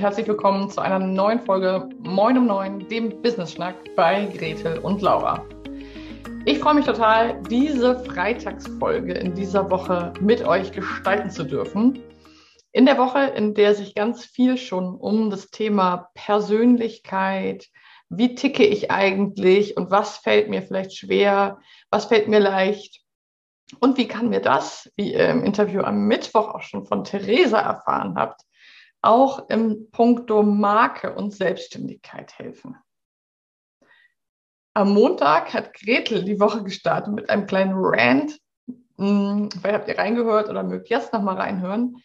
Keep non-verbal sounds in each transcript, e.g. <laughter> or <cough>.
herzlich willkommen zu einer neuen Folge Moin um Neun, dem Business Schnack bei Gretel und Laura. Ich freue mich total, diese Freitagsfolge in dieser Woche mit euch gestalten zu dürfen. In der Woche, in der sich ganz viel schon um das Thema Persönlichkeit, wie ticke ich eigentlich und was fällt mir vielleicht schwer, was fällt mir leicht und wie kann mir das, wie ihr im Interview am Mittwoch auch schon von Theresa erfahren habt, auch im Punkto Marke und Selbstständigkeit helfen. Am Montag hat Gretel die Woche gestartet mit einem kleinen Rant. Hm, vielleicht habt ihr reingehört oder mögt jetzt nochmal reinhören.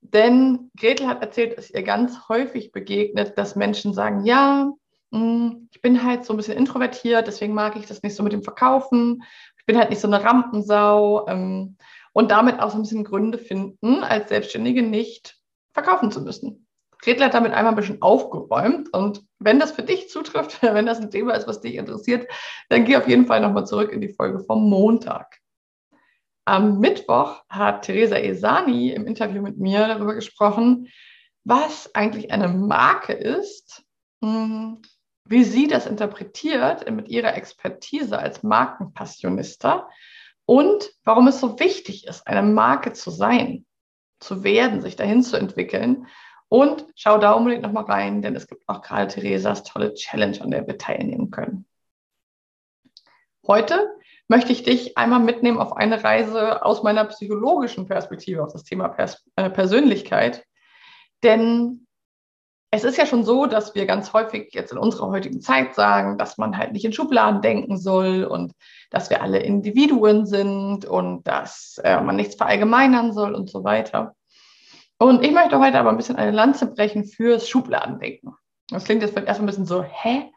Denn Gretel hat erzählt, dass ihr ganz häufig begegnet, dass Menschen sagen, ja, hm, ich bin halt so ein bisschen introvertiert, deswegen mag ich das nicht so mit dem Verkaufen. Ich bin halt nicht so eine Rampensau ähm, und damit auch so ein bisschen Gründe finden, als Selbstständige nicht verkaufen zu müssen. Gretel hat damit einmal ein bisschen aufgeräumt und wenn das für dich zutrifft, <laughs> wenn das ein Thema ist, was dich interessiert, dann geh auf jeden Fall nochmal zurück in die Folge vom Montag. Am Mittwoch hat Theresa Esani im Interview mit mir darüber gesprochen, was eigentlich eine Marke ist, hm, wie sie das interpretiert mit ihrer Expertise als Markenpassionista und warum es so wichtig ist, eine Marke zu sein, zu werden, sich dahin zu entwickeln. Und schau da unbedingt nochmal rein, denn es gibt auch gerade Theresas tolle Challenge, an der wir teilnehmen können. Heute möchte ich dich einmal mitnehmen auf eine Reise aus meiner psychologischen Perspektive auf das Thema Pers äh, Persönlichkeit. Denn es ist ja schon so, dass wir ganz häufig jetzt in unserer heutigen Zeit sagen, dass man halt nicht in Schubladen denken soll und dass wir alle Individuen sind und dass äh, man nichts verallgemeinern soll und so weiter. Und ich möchte heute aber ein bisschen eine Lanze brechen fürs Schubladendenken. Das klingt jetzt vielleicht erstmal ein bisschen so, hä?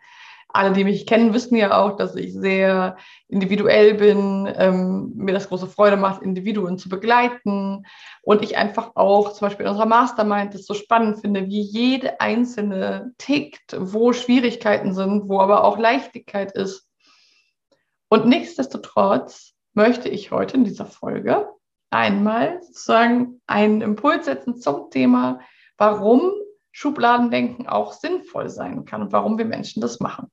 Alle, die mich kennen, wissen ja auch, dass ich sehr individuell bin, ähm, mir das große Freude macht, Individuen zu begleiten und ich einfach auch zum Beispiel in unserer Mastermind das so spannend finde, wie jede einzelne tickt, wo Schwierigkeiten sind, wo aber auch Leichtigkeit ist. Und nichtsdestotrotz möchte ich heute in dieser Folge einmal sozusagen einen Impuls setzen zum Thema, warum Schubladendenken auch sinnvoll sein kann und warum wir Menschen das machen.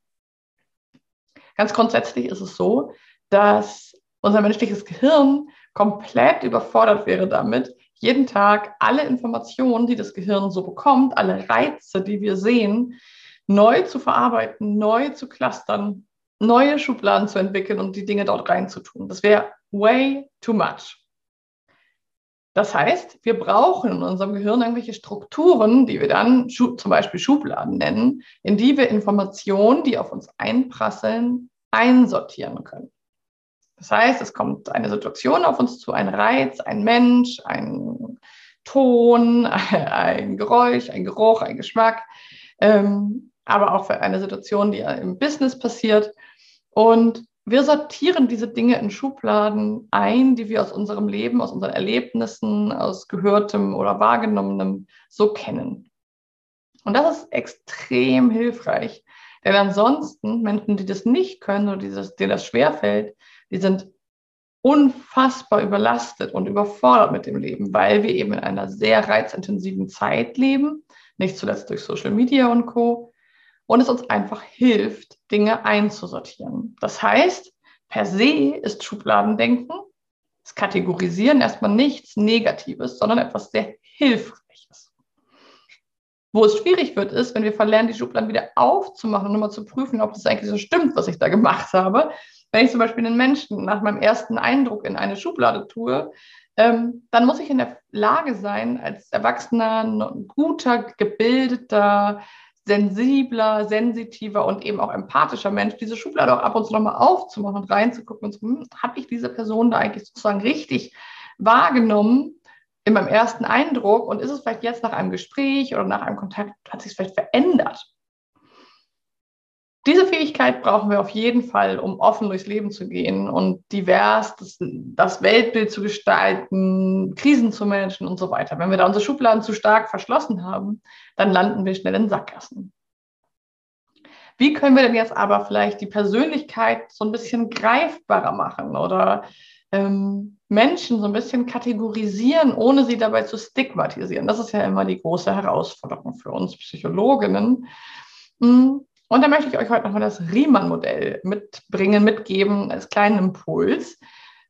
Ganz grundsätzlich ist es so, dass unser menschliches Gehirn komplett überfordert wäre damit, jeden Tag alle Informationen, die das Gehirn so bekommt, alle Reize, die wir sehen, neu zu verarbeiten, neu zu clustern, neue Schubladen zu entwickeln und die Dinge dort reinzutun. Das wäre way too much. Das heißt, wir brauchen in unserem Gehirn irgendwelche Strukturen, die wir dann zum Beispiel Schubladen nennen, in die wir Informationen, die auf uns einprasseln, einsortieren können. Das heißt, es kommt eine Situation auf uns zu, ein Reiz, ein Mensch, ein Ton, <laughs> ein Geräusch, ein Geruch, ein Geschmack, ähm, aber auch für eine Situation, die im Business passiert. Und wir sortieren diese Dinge in Schubladen ein, die wir aus unserem Leben, aus unseren Erlebnissen, aus Gehörtem oder Wahrgenommenem so kennen. Und das ist extrem hilfreich, denn ansonsten, Menschen, die das nicht können oder dieses, denen das schwerfällt, die sind unfassbar überlastet und überfordert mit dem Leben, weil wir eben in einer sehr reizintensiven Zeit leben, nicht zuletzt durch Social Media und Co. Und es uns einfach hilft, Dinge einzusortieren. Das heißt, per se ist Schubladendenken, das Kategorisieren erstmal nichts Negatives, sondern etwas sehr Hilfreiches. Wo es schwierig wird, ist, wenn wir verlernen, die Schubladen wieder aufzumachen und nochmal zu prüfen, ob das eigentlich so stimmt, was ich da gemacht habe. Wenn ich zum Beispiel einen Menschen nach meinem ersten Eindruck in eine Schublade tue, ähm, dann muss ich in der Lage sein, als erwachsener, guter, gebildeter, sensibler, sensitiver und eben auch empathischer Mensch, diese Schublade auch ab und zu nochmal aufzumachen und reinzugucken und so, hm, habe ich diese Person da eigentlich sozusagen richtig wahrgenommen? in meinem ersten Eindruck und ist es vielleicht jetzt nach einem Gespräch oder nach einem Kontakt, hat sich vielleicht verändert? Diese Fähigkeit brauchen wir auf jeden Fall, um offen durchs Leben zu gehen und divers das, das, Weltbild zu gestalten, Krisen zu managen und so weiter. Wenn wir da unsere Schubladen zu stark verschlossen haben, dann landen wir schnell in Sackgassen. Wie können wir denn jetzt aber vielleicht die Persönlichkeit so ein bisschen greifbarer machen oder ähm, Menschen so ein bisschen kategorisieren, ohne sie dabei zu stigmatisieren. Das ist ja immer die große Herausforderung für uns Psychologinnen. Mm, und da möchte ich euch heute nochmal das Riemann-Modell mitbringen, mitgeben als kleinen Impuls,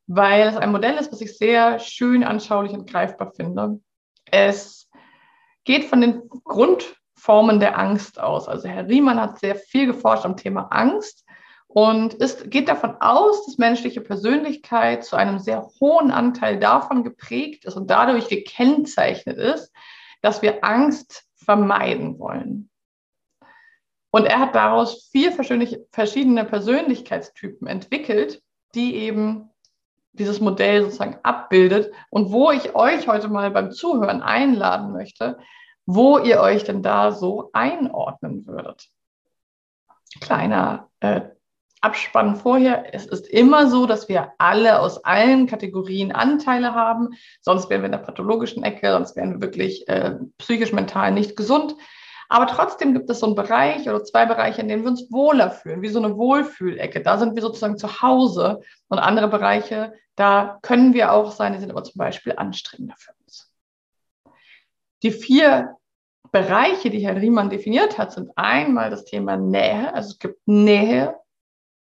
weil es ein Modell ist, was ich sehr schön anschaulich und greifbar finde. Es geht von den Grundformen der Angst aus. Also Herr Riemann hat sehr viel geforscht am Thema Angst und ist, geht davon aus, dass menschliche Persönlichkeit zu einem sehr hohen Anteil davon geprägt ist und dadurch gekennzeichnet ist, dass wir Angst vermeiden wollen. Und er hat daraus vier verschiedene Persönlichkeitstypen entwickelt, die eben dieses Modell sozusagen abbildet und wo ich euch heute mal beim Zuhören einladen möchte, wo ihr euch denn da so einordnen würdet. Kleiner äh, Abspann vorher. Es ist immer so, dass wir alle aus allen Kategorien Anteile haben. Sonst wären wir in der pathologischen Ecke, sonst wären wir wirklich äh, psychisch, mental nicht gesund. Aber trotzdem gibt es so einen Bereich oder zwei Bereiche, in denen wir uns wohler fühlen, wie so eine Wohlfühlecke. Da sind wir sozusagen zu Hause. Und andere Bereiche, da können wir auch sein, die sind aber zum Beispiel anstrengender für uns. Die vier Bereiche, die Herr Riemann definiert hat, sind einmal das Thema Nähe. Also es gibt Nähe,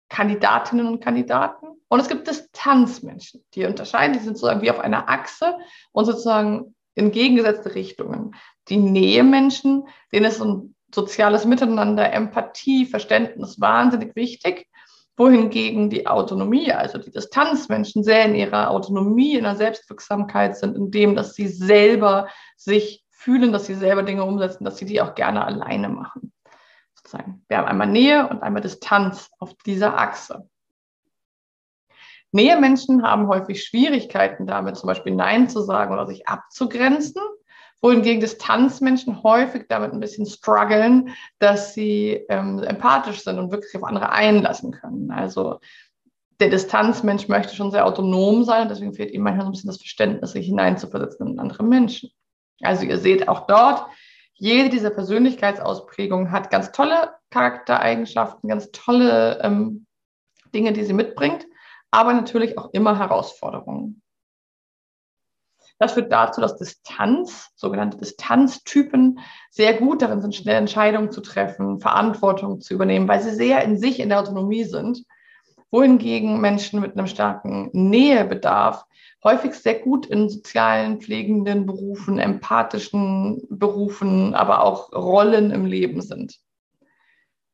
Kandidatinnen und Kandidaten. Und es gibt Distanzmenschen, die unterscheiden, die sind sozusagen wie auf einer Achse und sozusagen in gegengesetzte Richtungen. Die Nähemenschen, denen ist ein soziales Miteinander, Empathie, Verständnis wahnsinnig wichtig, wohingegen die Autonomie, also die Distanzmenschen sehr in ihrer Autonomie, in der Selbstwirksamkeit sind, indem dass sie selber sich fühlen, dass sie selber Dinge umsetzen, dass sie die auch gerne alleine machen sozusagen. Wir haben einmal Nähe und einmal Distanz auf dieser Achse. Nähemenschen haben häufig Schwierigkeiten damit, zum Beispiel Nein zu sagen oder sich abzugrenzen, wohingegen Distanzmenschen häufig damit ein bisschen strugglen, dass sie ähm, empathisch sind und wirklich auf andere einlassen können. Also der Distanzmensch möchte schon sehr autonom sein und deswegen fehlt ihm manchmal so ein bisschen das Verständnis, sich hineinzuversetzen in andere Menschen. Also ihr seht auch dort, jede dieser Persönlichkeitsausprägungen hat ganz tolle Charaktereigenschaften, ganz tolle ähm, Dinge, die sie mitbringt, aber natürlich auch immer Herausforderungen. Das führt dazu, dass Distanz, sogenannte Distanztypen, sehr gut darin sind, schnell Entscheidungen zu treffen, Verantwortung zu übernehmen, weil sie sehr in sich in der Autonomie sind. Wohingegen Menschen mit einem starken Nähebedarf häufig sehr gut in sozialen, pflegenden Berufen, empathischen Berufen, aber auch Rollen im Leben sind.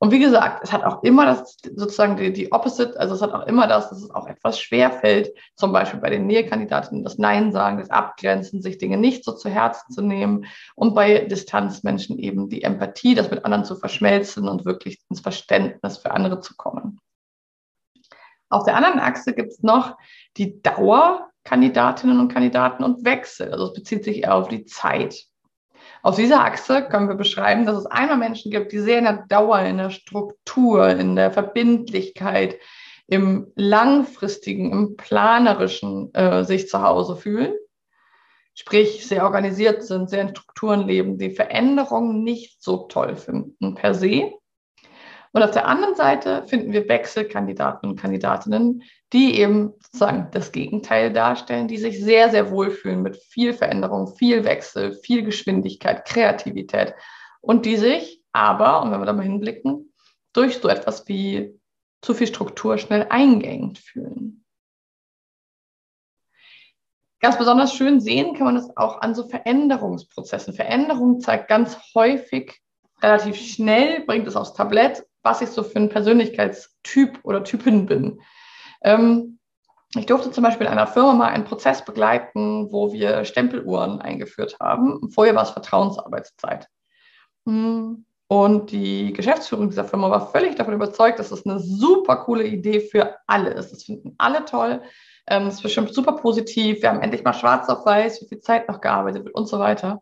Und wie gesagt, es hat auch immer das, sozusagen die, die Opposite, also es hat auch immer das, dass es auch etwas schwer fällt, zum Beispiel bei den Nähekandidatinnen das Nein sagen, das Abgrenzen, sich Dinge nicht so zu Herzen zu nehmen und bei Distanzmenschen eben die Empathie, das mit anderen zu verschmelzen und wirklich ins Verständnis für andere zu kommen. Auf der anderen Achse gibt es noch die Dauer Kandidatinnen und Kandidaten und Wechsel. Also es bezieht sich eher auf die Zeit. Auf dieser Achse können wir beschreiben, dass es einmal Menschen gibt, die sehr in der Dauer, in der Struktur, in der Verbindlichkeit, im langfristigen, im planerischen äh, sich zu Hause fühlen. Sprich, sehr organisiert sind, sehr in Strukturen leben, die Veränderungen nicht so toll finden per se. Und auf der anderen Seite finden wir Wechselkandidaten und Kandidatinnen, die eben sozusagen das Gegenteil darstellen, die sich sehr, sehr wohlfühlen mit viel Veränderung, viel Wechsel, viel Geschwindigkeit, Kreativität und die sich aber, und wenn wir da mal hinblicken, durch so etwas wie zu viel Struktur schnell eingeengt fühlen. Ganz besonders schön sehen kann man das auch an so Veränderungsprozessen. Veränderung zeigt ganz häufig relativ schnell, bringt es aufs Tablett was ich so für ein Persönlichkeitstyp oder Typin bin. Ähm, ich durfte zum Beispiel in einer Firma mal einen Prozess begleiten, wo wir Stempeluhren eingeführt haben. Vorher war es Vertrauensarbeitszeit. Hm, und die Geschäftsführung dieser Firma war völlig davon überzeugt, dass das eine super coole Idee für alle ist. Das finden alle toll. Ähm, das ist bestimmt super positiv. Wir haben endlich mal schwarz auf weiß, wie viel Zeit noch gearbeitet wird und so weiter.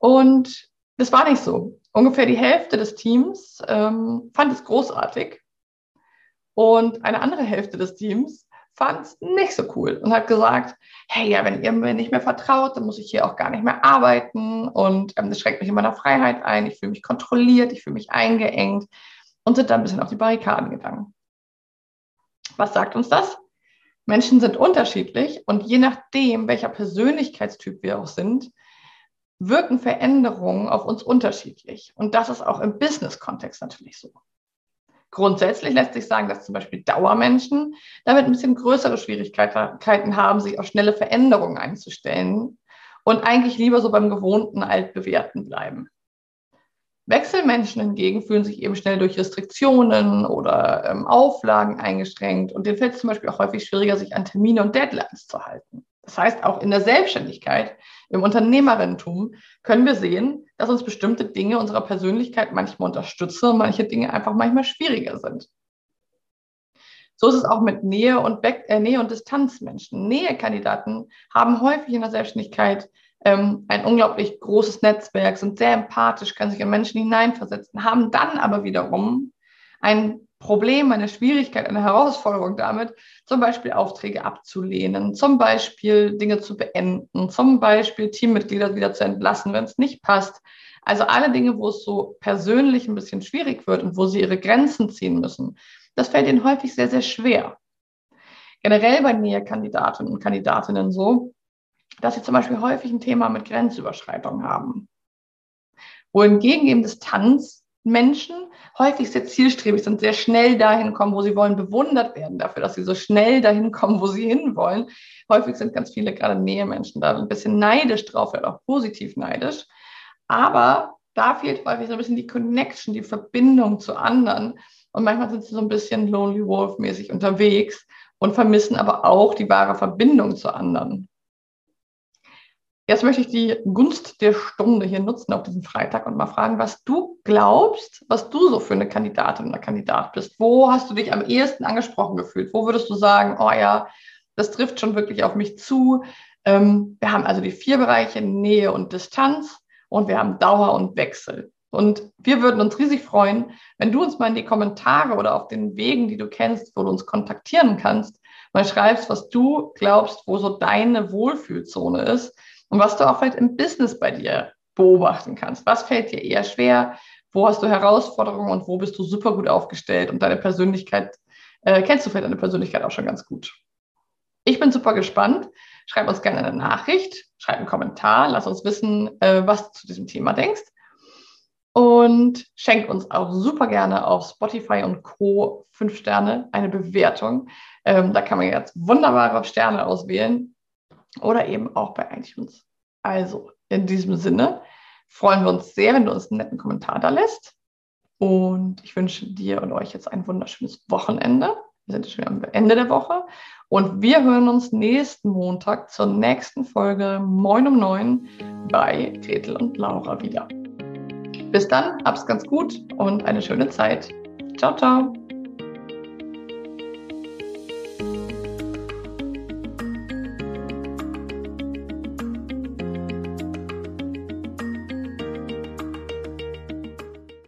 Und das war nicht so. Ungefähr die Hälfte des Teams ähm, fand es großartig und eine andere Hälfte des Teams fand es nicht so cool und hat gesagt, hey, ja, wenn ihr mir nicht mehr vertraut, dann muss ich hier auch gar nicht mehr arbeiten und ähm, das schränkt mich in meiner Freiheit ein, ich fühle mich kontrolliert, ich fühle mich eingeengt und sind dann ein bisschen auf die Barrikaden gegangen. Was sagt uns das? Menschen sind unterschiedlich und je nachdem, welcher Persönlichkeitstyp wir auch sind, wirken Veränderungen auf uns unterschiedlich. Und das ist auch im Business-Kontext natürlich so. Grundsätzlich lässt sich sagen, dass zum Beispiel Dauermenschen damit ein bisschen größere Schwierigkeiten haben, sich auf schnelle Veränderungen einzustellen und eigentlich lieber so beim gewohnten Altbewährten bleiben. Wechselmenschen hingegen fühlen sich eben schnell durch Restriktionen oder ähm, Auflagen eingeschränkt und denen fällt es zum Beispiel auch häufig schwieriger, sich an Termine und Deadlines zu halten. Das heißt, auch in der Selbstständigkeit, im Unternehmerinnentum können wir sehen, dass uns bestimmte Dinge unserer Persönlichkeit manchmal unterstützen und manche Dinge einfach manchmal schwieriger sind. So ist es auch mit Nähe und, Be äh, Nähe und Distanzmenschen. Nähekandidaten haben häufig in der Selbstständigkeit ähm, ein unglaublich großes Netzwerk, sind sehr empathisch, können sich in Menschen hineinversetzen, haben dann aber wiederum ein Problem, eine Schwierigkeit, eine Herausforderung damit, zum Beispiel Aufträge abzulehnen, zum Beispiel Dinge zu beenden, zum Beispiel Teammitglieder wieder zu entlassen, wenn es nicht passt. Also alle Dinge, wo es so persönlich ein bisschen schwierig wird und wo sie ihre Grenzen ziehen müssen, das fällt ihnen häufig sehr, sehr schwer. Generell bei Nähe-Kandidatinnen und Kandidatinnen so, dass sie zum Beispiel häufig ein Thema mit Grenzüberschreitung haben. Wohingegen eben Distanz Menschen häufig sehr zielstrebig sind, sehr schnell dahin kommen, wo sie wollen, bewundert werden dafür, dass sie so schnell dahin kommen, wo sie hinwollen. Häufig sind ganz viele, gerade Nähemenschen, da ein bisschen neidisch drauf, vielleicht auch positiv neidisch. Aber da fehlt häufig so ein bisschen die Connection, die Verbindung zu anderen. Und manchmal sind sie so ein bisschen Lonely Wolf-mäßig unterwegs und vermissen aber auch die wahre Verbindung zu anderen. Jetzt möchte ich die Gunst der Stunde hier nutzen auf diesem Freitag und mal fragen, was du glaubst, was du so für eine Kandidatin oder Kandidat bist. Wo hast du dich am ehesten angesprochen gefühlt? Wo würdest du sagen, oh ja, das trifft schon wirklich auf mich zu? Ähm, wir haben also die vier Bereiche Nähe und Distanz und wir haben Dauer und Wechsel. Und wir würden uns riesig freuen, wenn du uns mal in die Kommentare oder auf den Wegen, die du kennst, wo du uns kontaktieren kannst, mal schreibst, was du glaubst, wo so deine Wohlfühlzone ist und was du auch vielleicht im Business bei dir beobachten kannst. Was fällt dir eher schwer? Wo hast du Herausforderungen und wo bist du super gut aufgestellt und deine Persönlichkeit, äh, kennst du vielleicht deine Persönlichkeit auch schon ganz gut? Ich bin super gespannt. Schreib uns gerne eine Nachricht, schreib einen Kommentar, lass uns wissen, äh, was du zu diesem Thema denkst. Und schenk uns auch super gerne auf Spotify und Co. fünf Sterne, eine Bewertung. Ähm, da kann man jetzt wunderbare Sterne auswählen oder eben auch bei iTunes. Also in diesem Sinne freuen wir uns sehr, wenn du uns einen netten Kommentar da lässt. Und ich wünsche dir und euch jetzt ein wunderschönes Wochenende. Wir sind schon am Ende der Woche. Und wir hören uns nächsten Montag zur nächsten Folge Moin um Neun bei Gretel und Laura wieder. Bis dann, hab's ganz gut und eine schöne Zeit. Ciao, ciao.